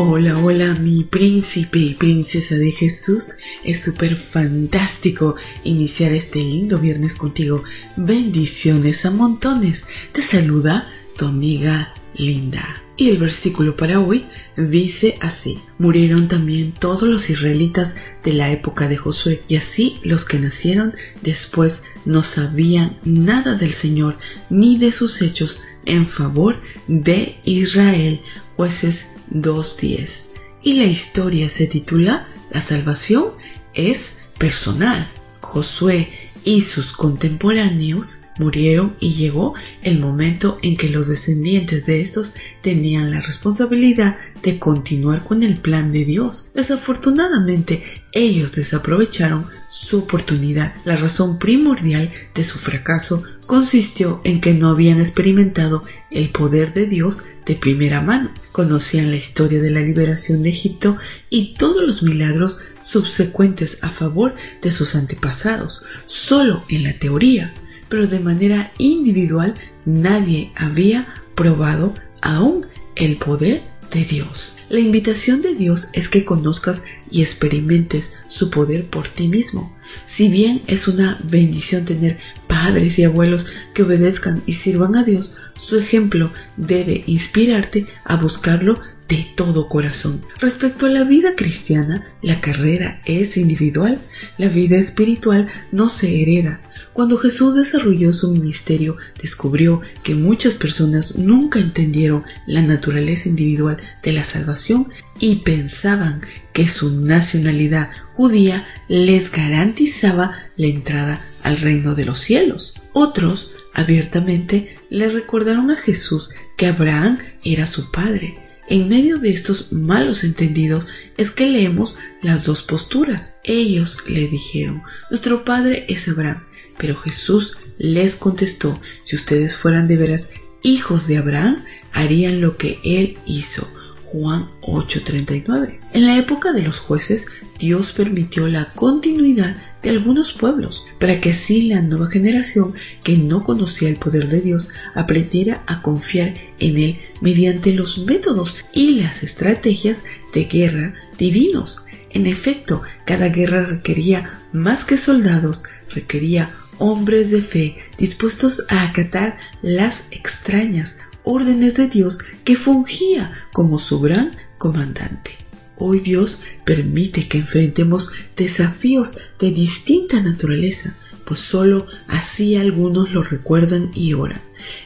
Hola, hola, mi príncipe y princesa de Jesús. Es súper fantástico iniciar este lindo viernes contigo. Bendiciones a montones. Te saluda tu amiga Linda. Y el versículo para hoy dice así, murieron también todos los israelitas de la época de Josué y así los que nacieron después no sabían nada del Señor ni de sus hechos en favor de Israel, jueces 2.10. Y la historia se titula La salvación es personal. Josué y sus contemporáneos murieron y llegó el momento en que los descendientes de estos tenían la responsabilidad de continuar con el plan de Dios. Desafortunadamente, ellos desaprovecharon su oportunidad. La razón primordial de su fracaso consistió en que no habían experimentado el poder de Dios de primera mano. Conocían la historia de la liberación de Egipto y todos los milagros subsecuentes a favor de sus antepasados, solo en la teoría, pero de manera individual nadie había probado aún el poder de Dios. La invitación de Dios es que conozcas y experimentes su poder por ti mismo. Si bien es una bendición tener padres y abuelos que obedezcan y sirvan a Dios, su ejemplo debe inspirarte a buscarlo de todo corazón. Respecto a la vida cristiana, la carrera es individual, la vida espiritual no se hereda, cuando Jesús desarrolló su ministerio, descubrió que muchas personas nunca entendieron la naturaleza individual de la salvación y pensaban que su nacionalidad judía les garantizaba la entrada al reino de los cielos. Otros abiertamente le recordaron a Jesús que Abraham era su padre. En medio de estos malos entendidos es que leemos las dos posturas. Ellos le dijeron, nuestro padre es Abraham. Pero Jesús les contestó, si ustedes fueran de veras hijos de Abraham, harían lo que él hizo. Juan 8:39. En la época de los jueces, Dios permitió la continuidad de algunos pueblos, para que así la nueva generación que no conocía el poder de Dios aprendiera a confiar en Él mediante los métodos y las estrategias de guerra divinos. En efecto, cada guerra requería más que soldados, requería hombres de fe dispuestos a acatar las extrañas órdenes de Dios que fungía como su gran comandante. Hoy Dios permite que enfrentemos desafíos de distinta naturaleza, pues sólo así algunos lo recuerdan y oran.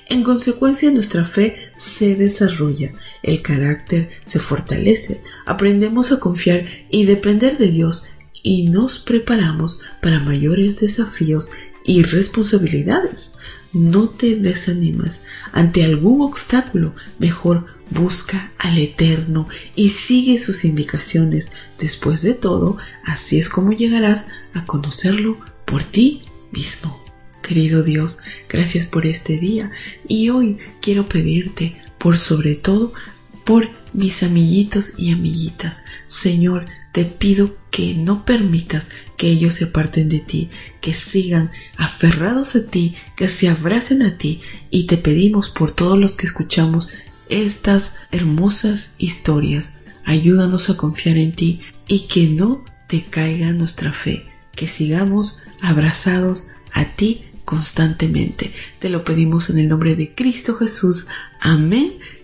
En consecuencia nuestra fe se desarrolla, el carácter se fortalece, aprendemos a confiar y depender de Dios y nos preparamos para mayores desafíos y responsabilidades. No te desanimas ante algún obstáculo, mejor busca al Eterno y sigue sus indicaciones. Después de todo, así es como llegarás a conocerlo por ti mismo. Querido Dios, gracias por este día y hoy quiero pedirte por sobre todo por mis amiguitos y amiguitas. Señor, te pido que no permitas que ellos se aparten de ti, que sigan aferrados a ti, que se abracen a ti y te pedimos por todos los que escuchamos estas hermosas historias. Ayúdanos a confiar en ti y que no te caiga nuestra fe, que sigamos abrazados a ti constantemente. Te lo pedimos en el nombre de Cristo Jesús. Amén